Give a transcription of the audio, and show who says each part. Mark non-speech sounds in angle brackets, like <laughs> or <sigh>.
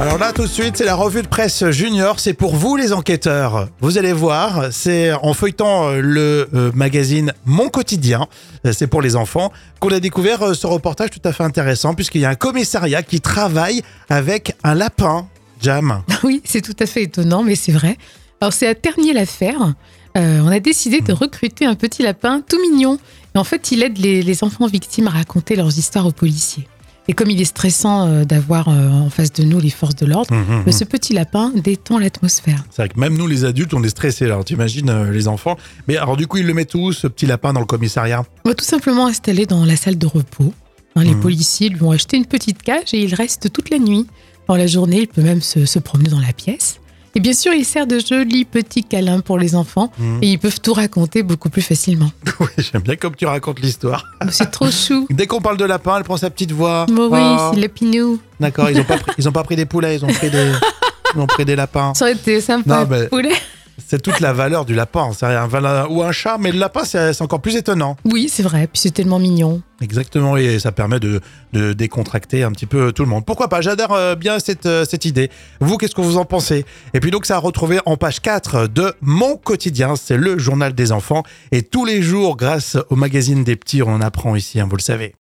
Speaker 1: Alors là, tout de suite, c'est la revue de presse junior. C'est pour vous, les enquêteurs. Vous allez voir, c'est en feuilletant euh, le euh, magazine Mon Quotidien, euh, c'est pour les enfants, qu'on a découvert ce reportage tout à fait intéressant, puisqu'il y a un commissariat qui travaille avec un lapin. Jam. <laughs>
Speaker 2: Oui, c'est tout à fait étonnant, mais c'est vrai. Alors, c'est à Ternier-l'Affaire. Euh, on a décidé de recruter un petit lapin tout mignon. Et en fait, il aide les, les enfants victimes à raconter leurs histoires aux policiers. Et comme il est stressant euh, d'avoir euh, en face de nous les forces de l'ordre,
Speaker 1: Mhm,
Speaker 2: mais ce petit lapin détend l'atmosphère.
Speaker 1: C'est vrai que même nous, les adultes, on est stressés. Alors, t'imagines euh, les enfants. Mais alors, du coup, il le met où, ce petit lapin, dans le commissariat?
Speaker 2: On va tout simplement installer dans la salle de repos. Hein, les
Speaker 1: Mhm.
Speaker 2: policiers lui ont acheté une petite cage et il reste toute la nuit. Dans la journée, il peut même se, se promener dans la pièce. Et bien sûr, il sert de jolis petits câlins pour les enfants
Speaker 1: Mhm.
Speaker 2: et ils peuvent tout raconter beaucoup plus facilement. <laughs>
Speaker 1: Oui, j'aime bien comme tu racontes l'histoire.
Speaker 2: Oh, C'est trop chou.
Speaker 1: Dès qu'on parle de lapin, elle prend sa petite voix.
Speaker 2: Bon, oui,
Speaker 1: Oh.
Speaker 2: c'est le pinou.
Speaker 1: D'accord, ils ont pas pris, ils ont pas pris des poulets, ils ont pris des, <laughs> ils ont pris des lapins.
Speaker 2: Ça aurait été sympa.
Speaker 1: Non, mais-
Speaker 2: poulet.
Speaker 1: C'est toute la valeur du lapin, c'est un ou un chat, mais le lapin c'est c'est encore plus étonnant.
Speaker 2: Oui, c'est vrai. Puis c'est tellement mignon.
Speaker 1: Exactement, et ça permet de, de décontracter un petit peu tout le monde. Pourquoi pas? J'adore euh, bien cette, euh, cette idée. Vous, qu'est-ce que vous en pensez? Et puis donc, ça a retrouvé en page 4 de Mon Quotidien, c'est le journal des enfants. Et tous les jours, grâce au magazine des petits, on en apprend ici, hein, vous le savez.